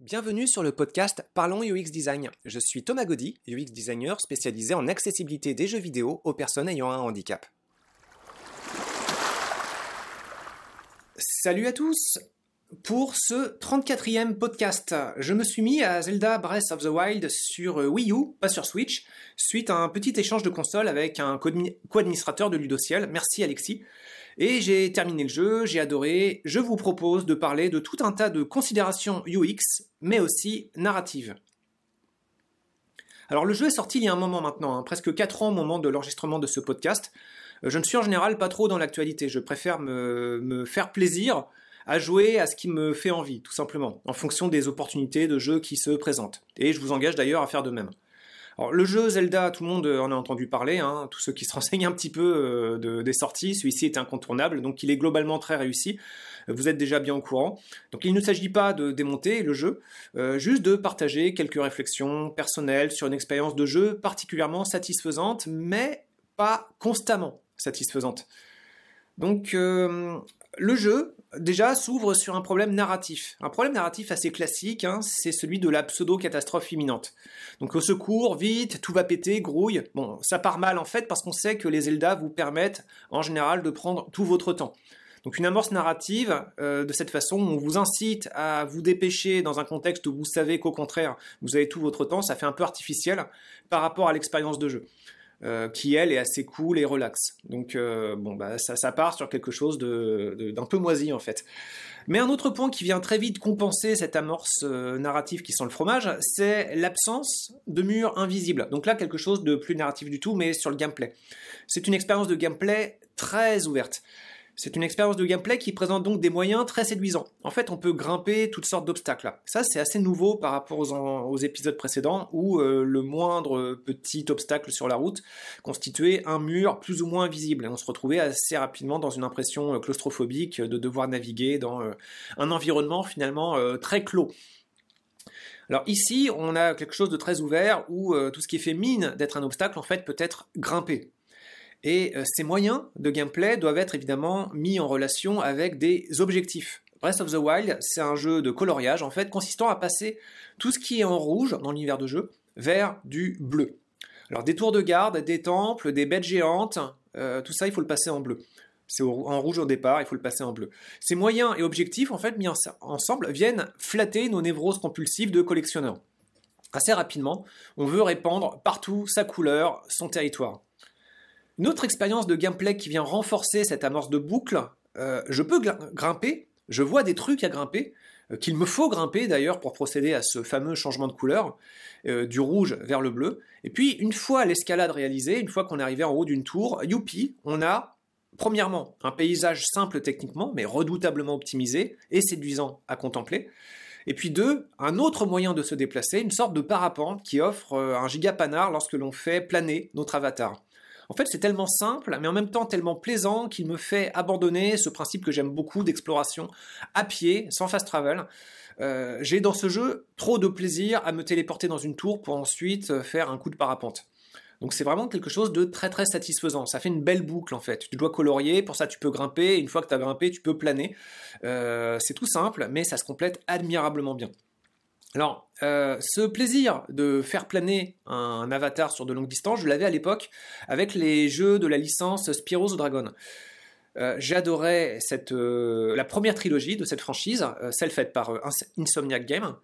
Bienvenue sur le podcast Parlons UX Design. Je suis Thomas Gaudy, UX designer spécialisé en accessibilité des jeux vidéo aux personnes ayant un handicap. Salut à tous Pour ce 34e podcast, je me suis mis à Zelda Breath of the Wild sur Wii U, pas sur Switch, suite à un petit échange de console avec un co-administrateur de Ludociel. Merci Alexis. Et j'ai terminé le jeu, j'ai adoré. Je vous propose de parler de tout un tas de considérations UX, mais aussi narratives. Alors le jeu est sorti il y a un moment maintenant, hein, presque 4 ans au moment de l'enregistrement de ce podcast. Euh, je ne suis en général pas trop dans l'actualité, je préfère me, me, faire plaisir à jouer à ce qui me fait envie, tout simplement, en fonction des opportunités de jeu qui se présentent. Et je vous engage d'ailleurs à faire de même. Alors, le jeu Zelda, tout le monde en a entendu parler, hein, tous ceux qui se renseignent un petit peu euh, de, des sorties, celui-ci est incontournable, donc il est globalement très réussi. Vous êtes déjà bien au courant. Donc il ne s'agit pas de démonter le jeu, euh, juste de partager quelques réflexions personnelles sur une expérience de jeu particulièrement satisfaisante, mais pas constamment satisfaisante. Donc euh, le jeu, déjà, s'ouvre sur un problème narratif. Un problème narratif assez classique, hein, c'est celui de la pseudo-catastrophe imminente. Donc au secours, vite, tout va péter, grouille. Bon, ça part mal en fait parce qu'on sait que les Zelda vous permettent en général de prendre tout votre temps. Donc une amorce narrative, euh, de cette façon, on vous incite à vous dépêcher dans un contexte où vous savez qu'au contraire, vous avez tout votre temps, ça fait un peu artificiel par rapport à l'expérience de jeu. Euh, qui elle est assez cool et relax. Donc euh, bon bah ça, part sur quelque chose d'un peu moisi en fait. Mais un autre point qui vient très vite compenser cette amorce euh, narrative qui sent le fromage, c'est l'absence de murs invisibles. Donc là quelque chose de plus narratif du tout, mais sur le gameplay. C'est une expérience de gameplay très ouverte. C'est une expérience de gameplay qui présente donc des moyens très séduisants. En fait, on peut grimper toutes sortes d'obstacles. Ça, c'est assez nouveau par rapport aux, épisodes précédents où euh, le moindre petit obstacle sur la route constituait un mur plus ou moins visible. On se retrouvait assez rapidement dans une impression euh, claustrophobique de devoir naviguer dans euh, un environnement finalement très clos. Alors ici, on a quelque chose de très ouvert où tout ce qui fait mine d'être un obstacle, en fait, peut être grimpé. Et euh, ces moyens de gameplay doivent être évidemment mis en relation avec des objectifs. Breath of the Wild, c'est un jeu de coloriage en fait consistant à passer tout ce qui est en rouge dans l'univers de jeu vers du bleu. Alors des tours de garde, des temples, des bêtes géantes, euh, tout ça il faut le passer en bleu. C'est en rouge au départ, il faut le passer en bleu. Ces moyens et objectifs en fait mis ensemble viennent flatter nos névroses compulsives de collectionneurs. Assez rapidement, on veut répandre partout sa couleur, son territoire. Une autre expérience de gameplay qui vient renforcer cette amorce de boucle, euh, je peux grimper, je vois des trucs à grimper, euh, qu'il me faut grimper d'ailleurs pour procéder à ce fameux changement de couleur, euh, du rouge vers le bleu. Et puis une fois l'escalade réalisée, une fois qu'on est arrivé en haut d'une tour, youpi, on a premièrement un paysage simple techniquement, mais redoutablement optimisé et séduisant à contempler. Et puis deux, un autre moyen de se déplacer, une sorte de parapente qui offre un gigapanard lorsque l'on fait planer notre avatar. En fait, c'est tellement simple, mais en même temps tellement plaisant qu'il me fait abandonner ce principe que j'aime beaucoup d'exploration à pied, sans fast travel. Euh, j'ai dans ce jeu trop de plaisir à me téléporter dans une tour pour ensuite euh, faire un coup de parapente. Donc c'est vraiment quelque chose de très très satisfaisant. Ça fait une belle boucle en fait. Tu dois colorier, pour ça tu peux grimper. une fois que tu as grimpé, tu peux planer. Euh, c'est tout simple, mais ça se complète admirablement bien. Alors, euh, ce plaisir de faire planer un avatar sur de longues distances, je l'avais à l'époque avec les jeux de la licence Spyro the Dragon. Euh, J'adorais euh, la première trilogie de cette franchise, celle faite par Insomniac Games,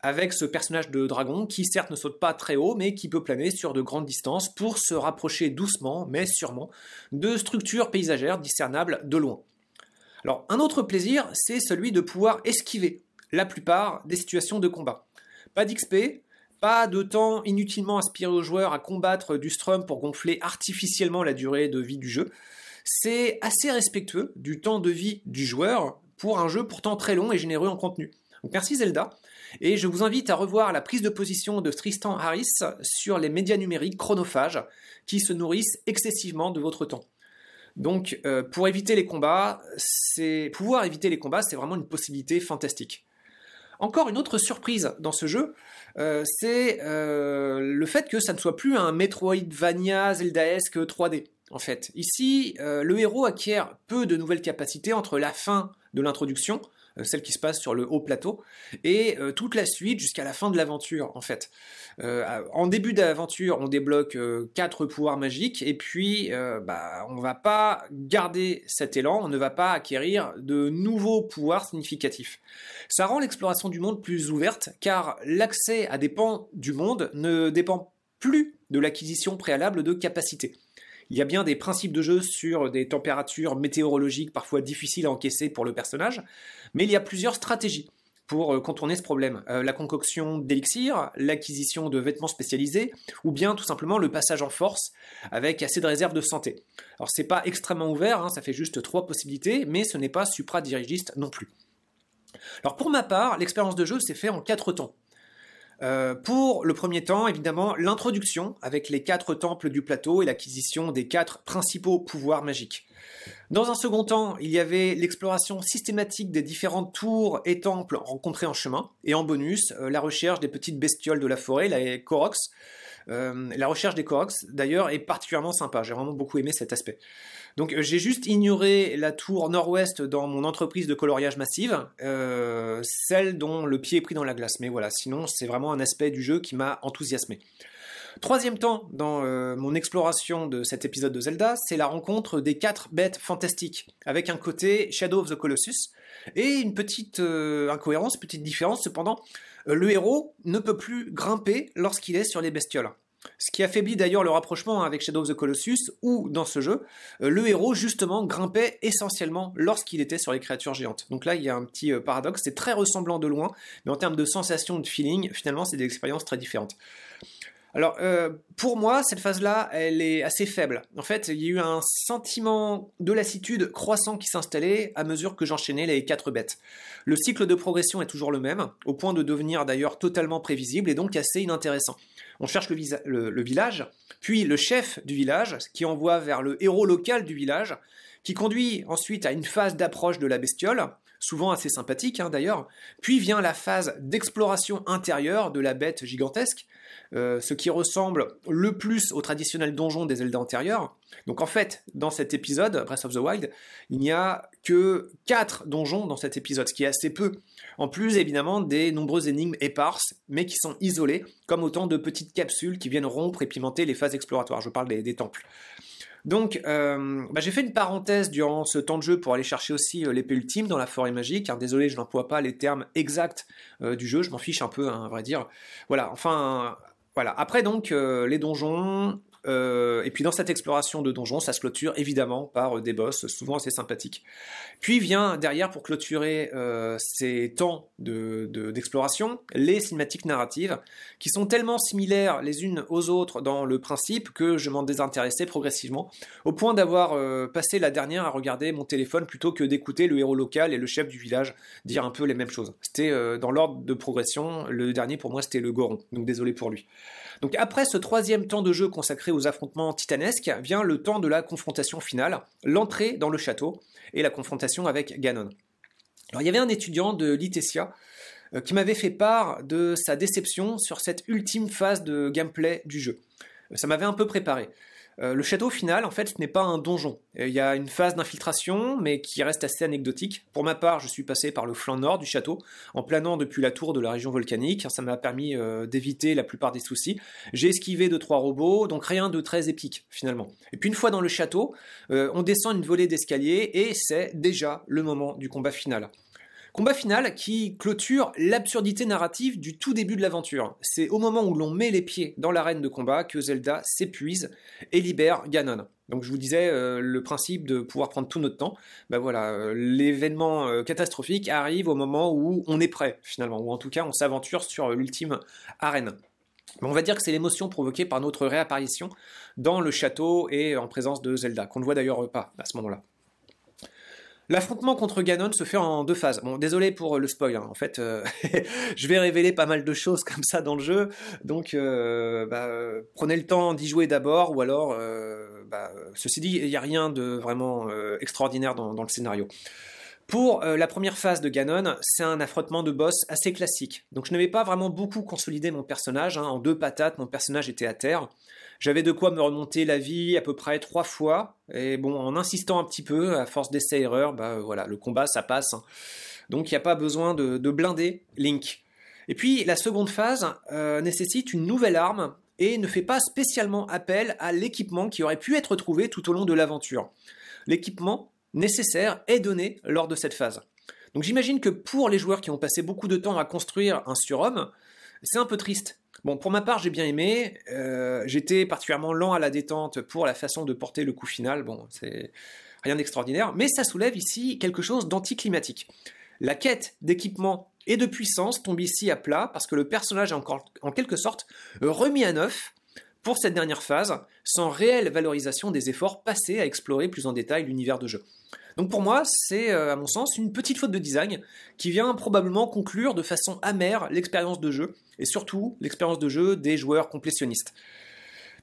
avec ce personnage de dragon qui certes ne saute pas très haut, mais qui peut planer sur de grandes distances pour se rapprocher doucement, mais sûrement, de structures paysagères discernables de loin. Alors, un autre plaisir, c'est celui de pouvoir esquiver la plupart des situations de combat. Pas d'XP, pas de temps inutilement inspiré aux joueurs à combattre du strum pour gonfler artificiellement la durée de vie du jeu. C'est assez respectueux du temps de vie du joueur pour un jeu pourtant très long et généreux en contenu. Merci Zelda, et je vous invite à revoir la prise de position de Tristan Harris sur les médias numériques chronophages qui se nourrissent excessivement de votre temps. Donc euh, pour éviter les combats, c'est pouvoir éviter les combats, c'est vraiment une possibilité fantastique. Encore une autre surprise dans ce jeu, euh, c'est euh, le fait que ça ne soit plus un Metroidvania Zeldaesque 3D. En fait, ici, euh, le héros acquiert peu de nouvelles capacités entre la fin de l'introduction, celle qui se passe sur le haut plateau, et euh, toute la suite jusqu'à la fin de l'aventure en fait. en début d'aventure, on débloque quatre pouvoirs magiques, et puis bah, on va pas garder cet élan, on ne va pas acquérir de nouveaux pouvoirs significatifs. Ça rend l'exploration du monde plus ouverte, car l'accès à des pans du monde ne dépend plus de l'acquisition préalable de capacités. Il y a bien des principes de jeu sur des températures météorologiques parfois difficiles à encaisser pour le personnage, mais il y a plusieurs stratégies pour euh, contourner ce problème. Euh, la concoction d'élixir, l'acquisition de vêtements spécialisés, ou bien tout simplement le passage en force avec assez de réserves de santé. Alors c'est pas extrêmement ouvert, hein, ça fait juste trois possibilités, mais ce n'est pas supra-dirigiste non plus. Alors pour ma part, l'expérience de jeu s'est faite en quatre temps. Euh, pour le premier temps, évidemment, l'introduction avec les quatre temples du plateau et l'acquisition des quatre principaux pouvoirs magiques. Dans un second temps, il y avait l'exploration systématique des différentes tours et temples rencontrés en chemin, et en bonus, euh, la recherche des petites bestioles de la forêt, les Koroks. Euh, la recherche des Koroks, d'ailleurs, est particulièrement sympa, j'ai vraiment beaucoup aimé cet aspect. Donc euh, j'ai juste ignoré la tour nord-ouest dans mon entreprise de coloriage massive, euh, celle dont le pied est pris dans la glace. Mais voilà, sinon c'est vraiment un aspect du jeu qui m'a enthousiasmé. Troisième temps dans euh, mon exploration de cet épisode de Zelda, c'est la rencontre des quatre bêtes fantastiques, avec un côté Shadow of the Colossus, et une petite incohérence, petite différence cependant, le héros ne peut plus grimper lorsqu'il est sur les bestioles. Ce qui affaiblit d'ailleurs le rapprochement avec Shadow of the Colossus, où dans ce jeu, euh, le héros justement grimpait essentiellement lorsqu'il était sur les créatures géantes. Donc là, il y a un petit euh, paradoxe, c'est très ressemblant de loin, mais en termes de sensation, de feeling, finalement, c'est des expériences très différentes. Alors, euh, pour moi, cette phase-là, elle est assez faible. En fait, il y a eu un sentiment de lassitude croissant qui s'installait à mesure que j'enchaînais les quatre bêtes. Le cycle de progression est toujours le même, au point de devenir d'ailleurs totalement prévisible et donc assez inintéressant. On cherche le, village, puis le chef du village, qui envoie vers le héros local du village, qui conduit ensuite à une phase d'approche de la bestiole, souvent assez sympathique hein, d'ailleurs, puis vient la phase d'exploration intérieure de la bête gigantesque, euh, ce qui ressemble le plus au traditionnel donjon des Zelda antérieurs. Donc en fait, dans cet épisode, Breath of the Wild, il n'y a que 4 donjons dans cet épisode, ce qui est assez peu. En plus, évidemment, des nombreuses énigmes éparses, mais qui sont isolées, comme autant de petites capsules qui viennent rompre et pimenter les phases exploratoires. Je parle des, temples. Donc, euh, bah, j'ai fait une parenthèse durant ce temps de jeu pour aller chercher aussi euh, l'épée ultime dans la forêt magique. désolé, je n'emploie pas les termes exacts du jeu, je m'en fiche un peu, hein, à vrai dire. Voilà, enfin, voilà. Après donc euh, les donjons. Euh, et puis dans cette exploration de donjons, ça se clôture évidemment par euh, des boss souvent assez sympathiques. Puis vient derrière pour clôturer ces temps d'exploration de, les cinématiques narratives qui sont tellement similaires les unes aux autres dans le principe que je m'en désintéressais progressivement au point d'avoir passé la dernière à regarder mon téléphone plutôt que d'écouter le héros local et le chef du village dire un peu les mêmes choses. C'était dans l'ordre de progression, le dernier pour moi c'était le Goron, donc désolé pour lui. Donc après ce troisième temps de jeu consacré aux affrontements titanesques, vient le temps de la confrontation finale, l'entrée dans le château et la confrontation avec Ganon. Alors il y avait un étudiant de Litesia euh, qui m'avait fait part de sa déception sur cette ultime phase de gameplay du jeu. Euh, ça m'avait un peu préparé. Euh, le château final, en fait, n'est pas un donjon. Il y a une phase d'infiltration, mais qui reste assez anecdotique. Pour ma part, je suis passé par le flanc nord du château, en planant depuis la tour de la région volcanique. Ça m'a permis euh, d'éviter la plupart des soucis. J'ai esquivé deux trois robots, donc rien de très épique finalement. Et puis une fois dans le château, euh, on descend une volée d'escalier et c'est déjà le moment du combat final. Combat final qui clôture l'absurdité narrative du tout début de l'aventure. C'est au moment où l'on met les pieds dans l'arène de combat que Zelda s'épuise et libère Ganon. Donc je vous disais euh, le principe de pouvoir prendre tout notre temps. Ben voilà, euh, l'événement euh, catastrophique arrive au moment où on est prêt finalement, ou en tout cas on s'aventure sur l'ultime arène. on va dire que c'est l'émotion provoquée par notre réapparition dans le château et en présence de Zelda, qu'on ne voit d'ailleurs pas à ce moment-là. L'affrontement contre Ganon se fait en deux phases. Bon, désolé pour le spoil, hein. en fait, euh, je vais révéler pas mal de choses comme ça dans le jeu, donc euh, bah, prenez le temps d'y jouer d'abord, ou alors, euh, bah, ceci dit, il n'y a rien de vraiment extraordinaire dans, le scénario. Pour la première phase de Ganon, c'est un affrontement de boss assez classique. Donc je n'avais pas vraiment beaucoup consolidé mon personnage. Hein. En deux patates, mon personnage était à terre. J'avais de quoi me remonter la vie à peu près trois fois. Et bon, en insistant un petit peu, à force d'essais-erreurs, bah voilà, le combat, ça passe. Hein. Donc il n'y a pas besoin de, blinder Link. Et puis la seconde phase euh, nécessite une nouvelle arme et ne fait pas spécialement appel à l'équipement qui aurait pu être trouvé tout au long de l'aventure. L'équipement nécessaire est donné lors de cette phase. Donc j'imagine que pour les joueurs qui ont passé beaucoup de temps à construire un surhomme, c'est un peu triste. Bon, pour ma part, j'ai bien aimé. Euh, j'étais particulièrement lent à la détente pour la façon de porter le coup final. Bon, c'est rien d'extraordinaire, mais ça soulève ici quelque chose d'anticlimatique. La quête d'équipement et de puissance tombe ici à plat parce que le personnage est encore, en quelque sorte remis à neuf pour cette dernière phase, sans réelle valorisation des efforts passés à explorer plus en détail l'univers de jeu. Donc pour moi, c'est euh, à mon sens une petite faute de design qui vient probablement conclure de façon amère l'expérience de jeu et surtout l'expérience de jeu des joueurs complétionnistes.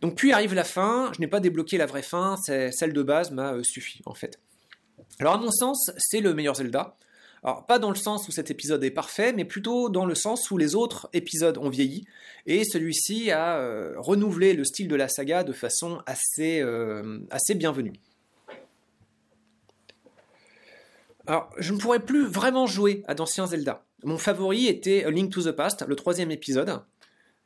Donc puis arrive la fin, je n'ai pas débloqué la vraie fin, celle de base m'a euh, suffi en fait. Alors à mon sens, c'est le meilleur Zelda. Alors pas dans le sens où cet épisode est parfait, mais plutôt dans le sens où les autres épisodes ont vieilli, et celui-ci a euh, renouvelé le style de la saga de façon assez, assez bienvenue. Alors, je ne pourrais plus vraiment jouer à d'anciens Zelda. Mon favori était Link to the Past, le troisième épisode.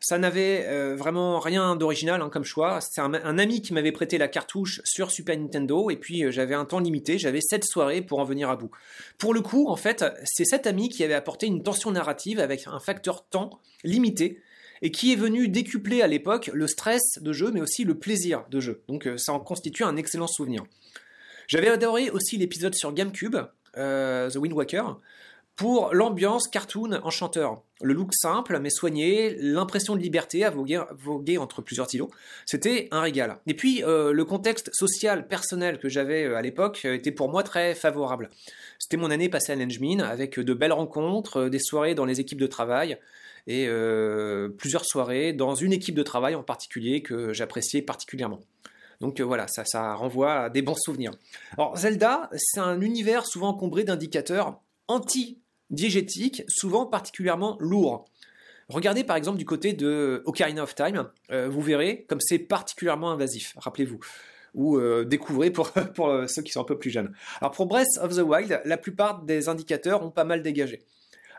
Ça n'avait euh, vraiment rien d'original hein, comme choix. C'est un, ami qui m'avait prêté la cartouche sur Super Nintendo et puis euh, j'avais un temps limité, j'avais sept soirées pour en venir à bout. Pour le coup, en fait, c'est cet ami qui avait apporté une tension narrative avec un facteur temps limité et qui est venu décupler à l'époque le stress de jeu mais aussi le plaisir de jeu. Donc euh, ça en constitue un excellent souvenir. J'avais adoré aussi l'épisode sur GameCube The Wind Walker, pour l'ambiance cartoon enchanteur. Le look simple mais soigné, l'impression de liberté à voguer, entre plusieurs stylos, c'était un régal. Et puis euh, le contexte social, personnel que j'avais euh, à l'époque était pour moi très favorable. C'était mon année passée à Nenjmin avec de belles rencontres, des soirées dans les équipes de travail et plusieurs soirées dans une équipe de travail en particulier que j'appréciais particulièrement. Donc euh, voilà, ça, ça renvoie à des bons souvenirs. Alors Zelda, c'est un univers souvent encombré d'indicateurs anti-diégétiques, souvent particulièrement lourds. Regardez par exemple du côté de Ocarina of Time, euh, vous verrez comme c'est particulièrement invasif, rappelez-vous. Ou euh, découvrez pour, pour ceux qui sont un peu plus jeunes. Alors pour Breath of the Wild, la plupart des indicateurs ont pas mal dégagé.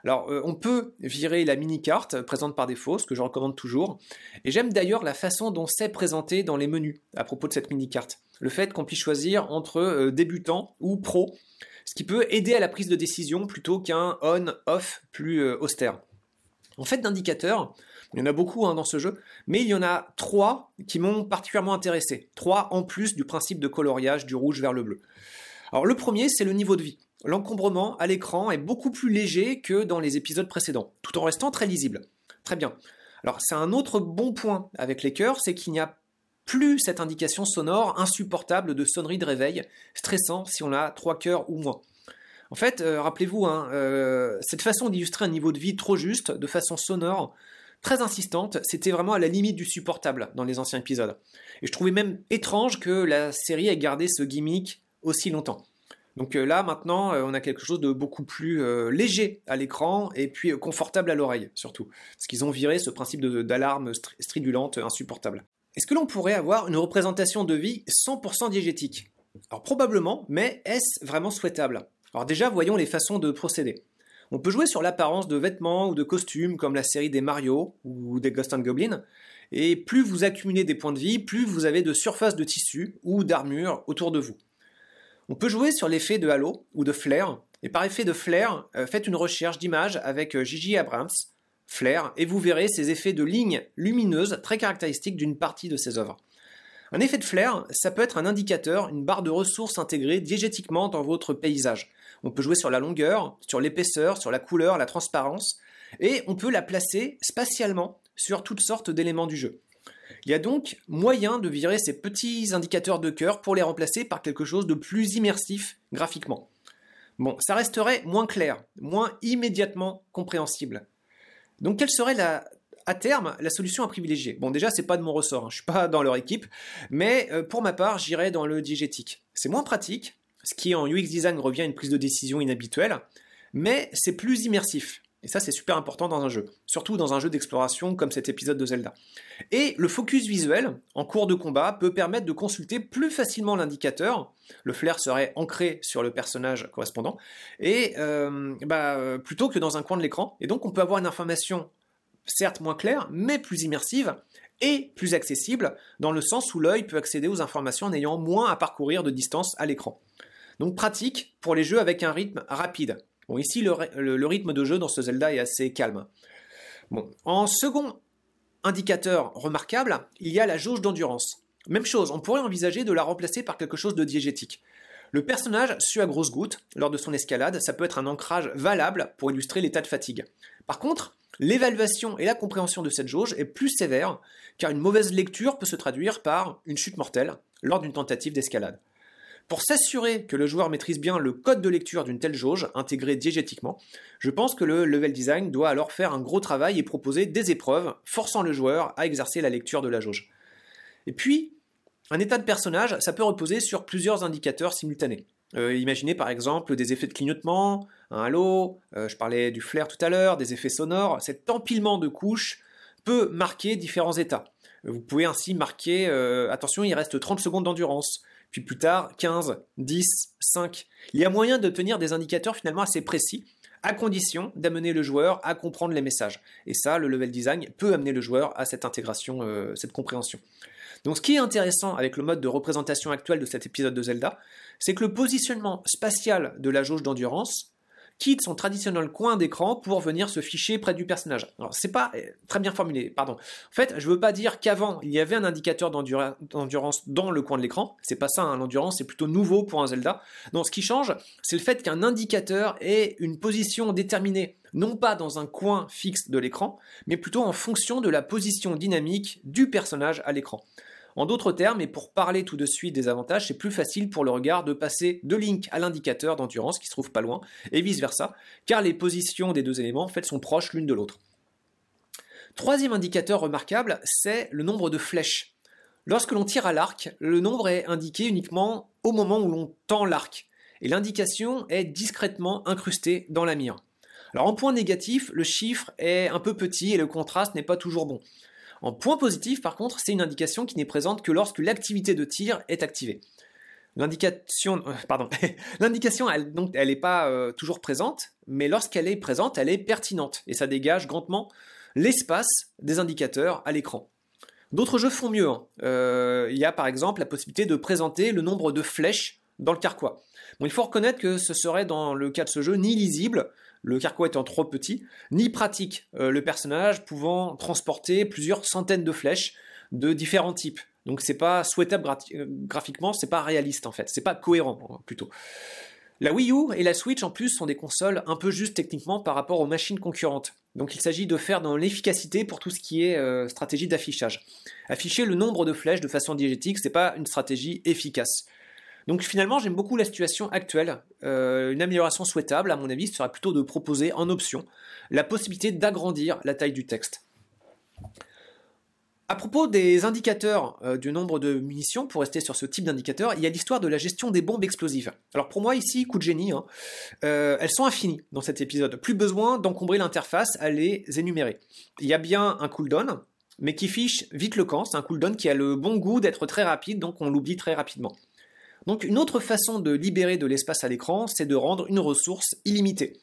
Alors, euh, on peut virer la mini-carte présente par défaut, ce que je recommande toujours. Et j'aime d'ailleurs la façon dont c'est présenté dans les menus à propos de cette mini-carte. Le fait qu'on puisse choisir entre euh, débutant ou pro, ce qui peut aider à la prise de décision plutôt qu'un on-off plus euh, austère. En fait, d'indicateurs, il y en a beaucoup hein, dans ce jeu, mais il y en a trois qui m'ont particulièrement intéressé. Trois en plus du principe de coloriage du rouge vers le bleu. Alors le premier, c'est le niveau de vie l'encombrement à l'écran est beaucoup plus léger que dans les épisodes précédents, tout en restant très lisible. Très bien. Alors c'est un autre bon point avec les cœurs, c'est qu'il n'y a plus cette indication sonore insupportable de sonnerie de réveil, stressant si on a trois cœurs ou moins. En fait, euh, rappelez-vous, hein, euh, cette façon d'illustrer un niveau de vie trop juste, de façon sonore, très insistante, c'était vraiment à la limite du supportable dans les anciens épisodes. Et je trouvais même étrange que la série ait gardé ce gimmick aussi longtemps. Donc euh, là, maintenant, on a quelque chose de beaucoup plus léger à l'écran et puis confortable à l'oreille, surtout. Parce qu'ils ont viré ce principe d'alarme stridulante insupportable. Est-ce que l'on pourrait avoir une représentation de vie 100% diégétique? Alors probablement, mais est-ce vraiment souhaitable? Alors déjà, voyons les façons de procéder. On peut jouer sur l'apparence de vêtements ou de costumes comme la série des Mario ou des Ghost and Goblin, et plus vous accumulez des points de vie, plus vous avez de surface de tissu ou d'armure autour de vous. On peut jouer sur l'effet de halo ou de flare, et par effet de flare, euh, faites une recherche d'image avec euh, Gigi Abrams, flare, et vous verrez ces effets de lignes lumineuses très caractéristiques d'une partie de ses œuvres. Un effet de flare, ça peut être un indicateur, une barre de ressources intégrée diégétiquement dans votre paysage. On peut jouer sur la longueur, sur l'épaisseur, sur la couleur, la transparence, et on peut la placer spatialement sur toutes sortes d'éléments du jeu. Il y a donc moyen de virer ces petits indicateurs de cœur pour les remplacer par quelque chose de plus immersif graphiquement. Bon, ça resterait moins clair, moins immédiatement compréhensible. Donc quelle serait la, à terme la solution à privilégier? Bon déjà c'est pas de mon ressort, je hein, je suis pas dans leur équipe, mais euh, pour ma part j'irais dans le diégétique. C'est moins pratique, ce qui en UX design revient à une prise de décision inhabituelle, mais c'est plus immersif. Et ça, c'est super important dans un jeu, surtout dans un jeu d'exploration comme cet épisode de Zelda. Et le focus visuel en cours de combat peut permettre de consulter plus facilement l'indicateur. Le flair serait ancré sur le personnage correspondant, et euh, bah, plutôt que dans un coin de l'écran. Et donc, on peut avoir une information certes moins claire, mais plus immersive et plus accessible, dans le sens où l'œil peut accéder aux informations en ayant moins à parcourir de distance à l'écran. Donc pratique pour les jeux avec un rythme rapide. Bon, ici, le, rythme de jeu dans ce Zelda est assez calme. En second indicateur remarquable, il y a la jauge d'endurance. Même chose, on pourrait envisager de la remplacer par quelque chose de diégétique. Le personnage sue à grosses gouttes lors de son escalade, ça peut être un ancrage valable pour illustrer l'état de fatigue. Par contre, l'évaluation et la compréhension de cette jauge est plus sévère, car une mauvaise lecture peut se traduire par une chute mortelle lors d'une tentative d'escalade. Pour s'assurer que le joueur maîtrise bien le code de lecture d'une telle jauge, intégrée diégétiquement, je pense que le level design doit alors faire un gros travail et proposer des épreuves, forçant le joueur à exercer la lecture de la jauge. Et puis, un état de personnage, ça peut reposer sur plusieurs indicateurs simultanés. Euh, imaginez par exemple des effets de clignotement, un halo, euh, je parlais du flair tout à l'heure, des effets sonores. Cet empilement de couches peut marquer différents états. Vous pouvez ainsi marquer, euh, attention, il reste 30 secondes d'endurance puis plus tard 15, 10, 5. Il y a moyen d'obtenir des indicateurs finalement assez précis, à condition d'amener le joueur à comprendre les messages. Et ça, le level design peut amener le joueur à cette intégration, euh, cette compréhension. Donc ce qui est intéressant avec le mode de représentation actuel de cet épisode de Zelda, c'est que le positionnement spatial de la jauge d'endurance quitte son traditionnel coin d'écran pour venir se ficher près du personnage. Alors c'est pas euh, très bien formulé, pardon. En fait, je veux pas dire qu'avant il y avait un indicateur d'endurance dans le coin de l'écran. C'est pas ça, hein. l'endurance c'est plutôt nouveau pour un Zelda. Non, ce qui change, c'est le fait qu'un indicateur ait une position déterminée, non pas dans un coin fixe de l'écran, mais plutôt en fonction de la position dynamique du personnage à l'écran. En d'autres termes, et pour parler tout de suite des avantages, c'est plus facile pour le regard de passer de Link à l'indicateur d'endurance qui se trouve pas loin, et vice-versa, car les positions des deux éléments en sont proches l'une de l'autre. Troisième indicateur remarquable, c'est le nombre de flèches. Lorsque l'on tire à l'arc, le nombre est indiqué uniquement au moment où l'on tend l'arc, et l'indication est discrètement incrustée dans la mire. Alors en point négatif, le chiffre est un peu petit et le contraste n'est pas toujours bon. En point positif, par contre, c'est une indication qui n'est présente que lorsque l'activité de tir est activée. L'indication, euh, elle, donc, elle n'est pas euh, toujours présente, mais lorsqu'elle est présente, elle est pertinente et ça dégage grandement l'espace des indicateurs à l'écran. D'autres jeux font mieux. Hein. Euh, il y a par exemple la possibilité de présenter le nombre de flèches dans le carquois. Il faut reconnaître que ce serait dans le cas de ce jeu ni lisible, le carquois étant trop petit, ni pratique, euh, le personnage pouvant transporter plusieurs centaines de flèches de différents types. Donc c'est pas souhaitable euh, graphiquement, c'est pas réaliste en fait, c'est pas cohérent plutôt. La Wii U et la Switch en plus sont des consoles un peu justes techniquement par rapport aux machines concurrentes. Donc il s'agit de faire dans l'efficacité pour tout ce qui est euh, stratégie d'affichage. Afficher le nombre de flèches de façon diégétique, c'est pas une stratégie efficace. Donc finalement, j'aime beaucoup la situation actuelle. Euh, une amélioration souhaitable, à mon avis, serait plutôt de proposer en option la possibilité d'agrandir la taille du texte. À propos des indicateurs euh, du nombre de munitions, pour rester sur ce type d'indicateur, il y a l'histoire de la gestion des bombes explosives. Alors pour moi ici, coup de génie, hein, euh, elles sont infinies dans cet épisode. Plus besoin d'encombrer l'interface à les énumérer. Il y a bien un cooldown, mais qui fiche vite le camp. C'est un cooldown qui a le bon goût d'être très rapide, donc on l'oublie très rapidement. Donc une autre façon de libérer de l'espace à l'écran, c'est de rendre une ressource illimitée.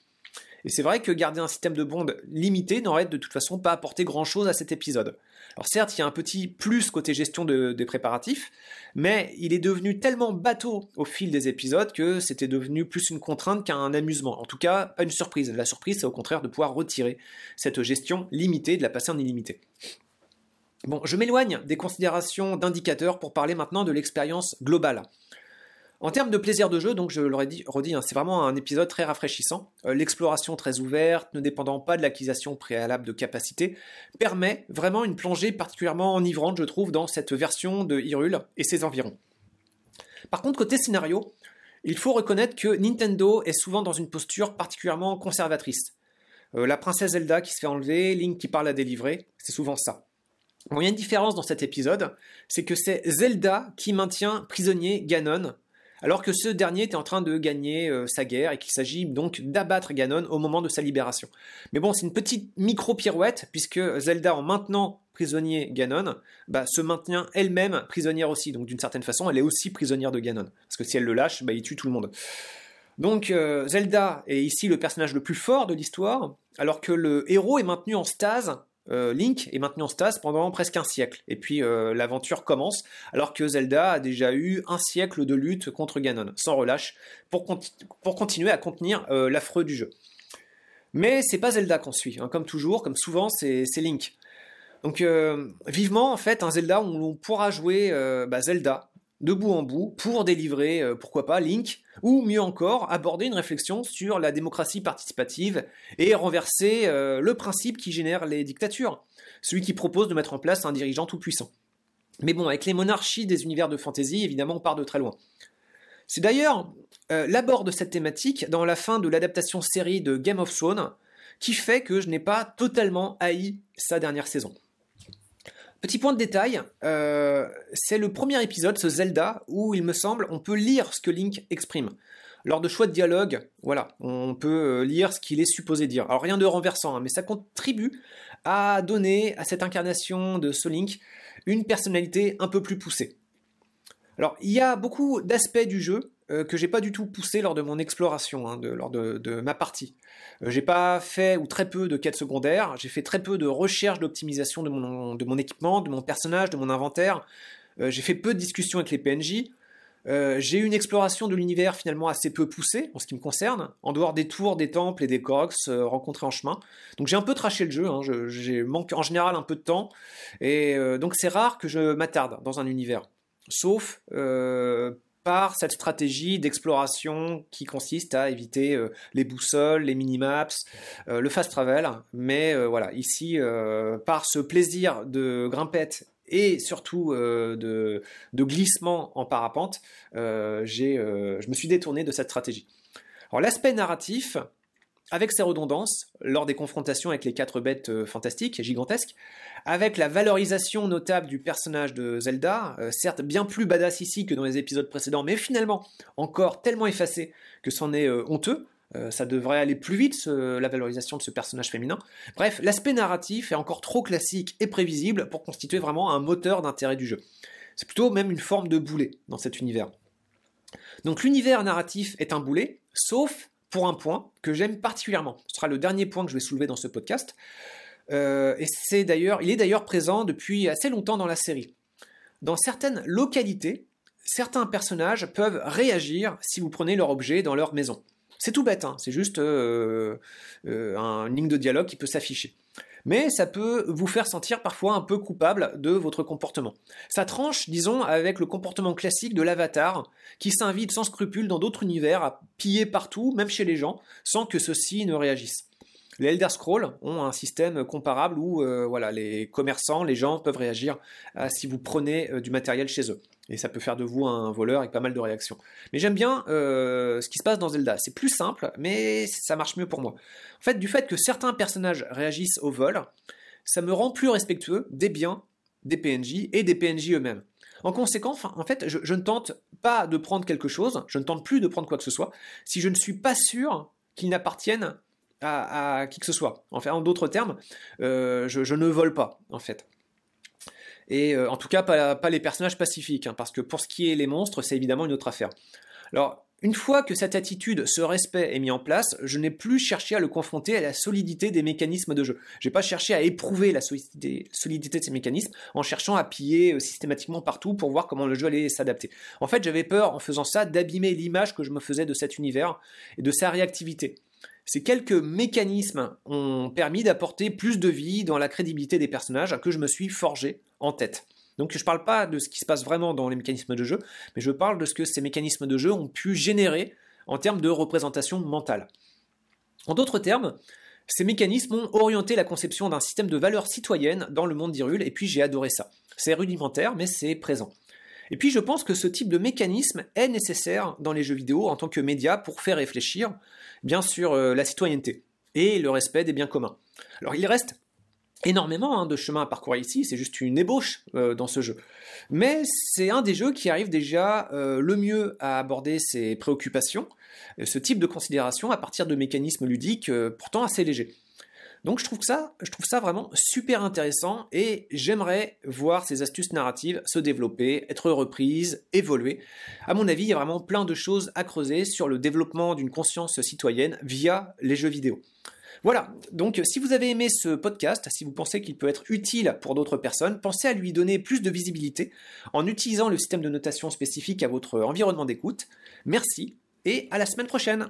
Et c'est vrai que garder un système de bombes limité n'aurait de toute façon pas apporté grand-chose à cet épisode. Alors certes, il y a un petit plus côté gestion des préparatifs, mais il est devenu tellement bateau au fil des épisodes que c'était devenu plus une contrainte qu'un amusement. En tout cas, pas une surprise. La surprise, c'est au contraire de pouvoir retirer cette gestion limitée, de la passer en illimité. Bon, je m'éloigne des considérations d'indicateurs pour parler maintenant de l'expérience globale. En termes de plaisir de jeu, donc je l'aurais dit, redit, hein, c'est vraiment un épisode très rafraîchissant. Euh, l'exploration très ouverte, ne dépendant pas de l'acquisition préalable de capacité, permet vraiment une plongée particulièrement enivrante, je trouve, dans cette version de Hyrule et ses environs. Par contre, côté scénario, il faut reconnaître que Nintendo est souvent dans une posture particulièrement conservatrice. Euh, la princesse Zelda qui se fait enlever, Link qui parle à délivrer, c'est souvent ça. il y a une différence dans cet épisode, c'est que c'est Zelda qui maintient prisonnier Ganon, alors que ce dernier était en train de gagner euh, sa guerre et qu'il s'agit donc d'abattre Ganon au moment de sa libération. Mais bon, c'est une petite micro-pirouette, puisque Zelda, en maintenant prisonnier Ganon, bah, se maintient elle-même prisonnière aussi. Donc d'une certaine façon, elle est aussi prisonnière de Ganon. Parce que si elle le lâche, bah, il tue tout le monde. Donc euh, Zelda est ici le personnage le plus fort de l'histoire, alors que le héros est maintenu en stase euh, Link est maintenu en stase pendant presque un siècle. Et puis euh, l'aventure commence, alors que Zelda a déjà eu un siècle de lutte contre Ganon, sans relâche, pour, continuer à contenir euh, l'affreux du jeu. Mais c'est pas Zelda qu'on suit, hein. comme toujours, comme souvent, c'est Link. Donc vivement, en fait, un Zelda où on pourra jouer bah, Zelda, de bout en bout pour délivrer, euh, pourquoi pas, Link, ou mieux encore, aborder une réflexion sur la démocratie participative et renverser euh, le principe qui génère les dictatures, celui qui propose de mettre en place un dirigeant tout-puissant. Mais bon, avec les monarchies des univers de fantasy, évidemment, on part de très loin. C'est d'ailleurs euh, l'abord de cette thématique dans la fin de l'adaptation série de Game of Thrones qui fait que je n'ai pas totalement haï sa dernière saison. Petit point de détail, euh, c'est le premier épisode, ce Zelda, où il me semble on peut lire ce que Link exprime. Lors de choix de dialogue, voilà, on peut euh, lire ce qu'il est supposé dire. Alors rien de renversant, hein, mais ça contribue à donner à cette incarnation de ce Link une personnalité un peu plus poussée. Alors il y a beaucoup d'aspects du jeu euh, que j'ai pas du tout poussé lors de mon exploration, hein, lors de, ma partie. Euh, j'ai pas fait ou très peu de quêtes secondaires, j'ai fait très peu de recherche d'optimisation de mon, de équipement, de mon personnage, de mon inventaire. Euh, j'ai fait peu de discussions avec les PNJ. j'ai eu une exploration de l'univers finalement assez peu poussée en ce qui me concerne, en dehors des tours, des temples et des cox rencontrés en chemin. Donc j'ai un peu traché le jeu, hein, j'ai manqué en général un peu de temps, et donc c'est rare que je m'attarde dans un univers. Sauf par cette stratégie d'exploration qui consiste à éviter euh, les boussoles, les minimaps, euh, le fast travel. Mais euh, voilà, ici, par ce plaisir de grimpette et surtout de, de, glissement en parapente, je me suis détourné de cette stratégie. Alors l'aspect narratif, avec ses redondances, lors des confrontations avec les quatre bêtes fantastiques et gigantesques, avec la valorisation notable du personnage de Zelda, euh, certes bien plus badass ici que dans les épisodes précédents, mais finalement encore tellement effacé que c'en est euh, honteux. Euh, ça devrait aller plus vite, la valorisation de ce personnage féminin. Bref, l'aspect narratif est encore trop classique et prévisible pour constituer vraiment un moteur d'intérêt du jeu. C'est plutôt même une forme de boulet dans cet univers. Donc l'univers narratif est un boulet, sauf pour un point que j'aime particulièrement. Ce sera le dernier point que je vais soulever dans ce podcast. Euh, et c'est d'ailleurs, il est d'ailleurs présent depuis assez longtemps dans la série. Dans certaines localités, certains personnages peuvent réagir si vous prenez leur objet dans leur maison. C'est tout bête, hein, c'est juste euh, euh, un ligne de dialogue qui peut s'afficher. Mais ça peut vous faire sentir parfois un peu coupable de votre comportement. Ça tranche, disons, avec le comportement classique de l'avatar, qui s'invite sans scrupule dans d'autres univers à piller partout, même chez les gens, sans que ceux-ci ne réagissent. Les Elder Scrolls ont un système comparable où euh, voilà, les commerçants, les gens peuvent réagir si vous prenez euh, du matériel chez eux. Et ça peut faire de vous un voleur avec pas mal de réactions. Mais j'aime bien euh, ce qui se passe dans Zelda. C'est plus simple, mais ça marche mieux pour moi. En fait, du fait que certains personnages réagissent au vol, ça me rend plus respectueux des biens des PNJ et des PNJ eux-mêmes. En conséquence, en fait, je, ne tente pas de prendre quelque chose, je ne tente plus de prendre quoi que ce soit, si je ne suis pas sûr qu'ils n'appartiennent à, qui que ce soit. En, fait, en d'autres termes, euh, je, ne vole pas, en fait. Et euh, en tout cas, pas, les personnages pacifiques, hein, parce que pour ce qui est les monstres, c'est évidemment une autre affaire. Alors, une fois que cette attitude, ce respect est mis en place, je n'ai plus cherché à le confronter à la solidité des mécanismes de jeu. Je n'ai pas cherché à éprouver la solidité, solidité, de ces mécanismes en cherchant à piller euh, systématiquement partout pour voir comment le jeu allait s'adapter. En fait, j'avais peur en faisant ça d'abîmer l'image que je me faisais de cet univers et de sa réactivité. Ces quelques mécanismes ont permis d'apporter plus de vie dans la crédibilité des personnages que je me suis forgé en tête. Donc je ne parle pas de ce qui se passe vraiment dans les mécanismes de jeu, mais je parle de ce que ces mécanismes de jeu ont pu générer en termes de représentation mentale. En d'autres termes, ces mécanismes ont orienté la conception d'un système de valeurs citoyennes dans le monde d'Irule, et puis j'ai adoré ça. C'est rudimentaire, mais c'est présent. Et puis je pense que ce type de mécanisme est nécessaire dans les jeux vidéo en tant que média pour faire réfléchir bien sûr euh, la citoyenneté et le respect des biens communs. Alors il reste énormément hein, de chemin à parcourir ici, c'est juste une ébauche euh, dans ce jeu. Mais c'est un des jeux qui arrive déjà euh, le mieux à aborder ses préoccupations, ce type de considération à partir de mécanismes ludiques pourtant assez légers. Donc je trouve ça, vraiment super intéressant et j'aimerais voir ces astuces narratives se développer, être reprises, évoluer. À mon avis, il y a vraiment plein de choses à creuser sur le développement d'une conscience citoyenne via les jeux vidéo. Voilà, donc si vous avez aimé ce podcast, si vous pensez qu'il peut être utile pour d'autres personnes, pensez à lui donner plus de visibilité en utilisant le système de notation spécifique à votre environnement d'écoute. Merci et à la semaine prochaine.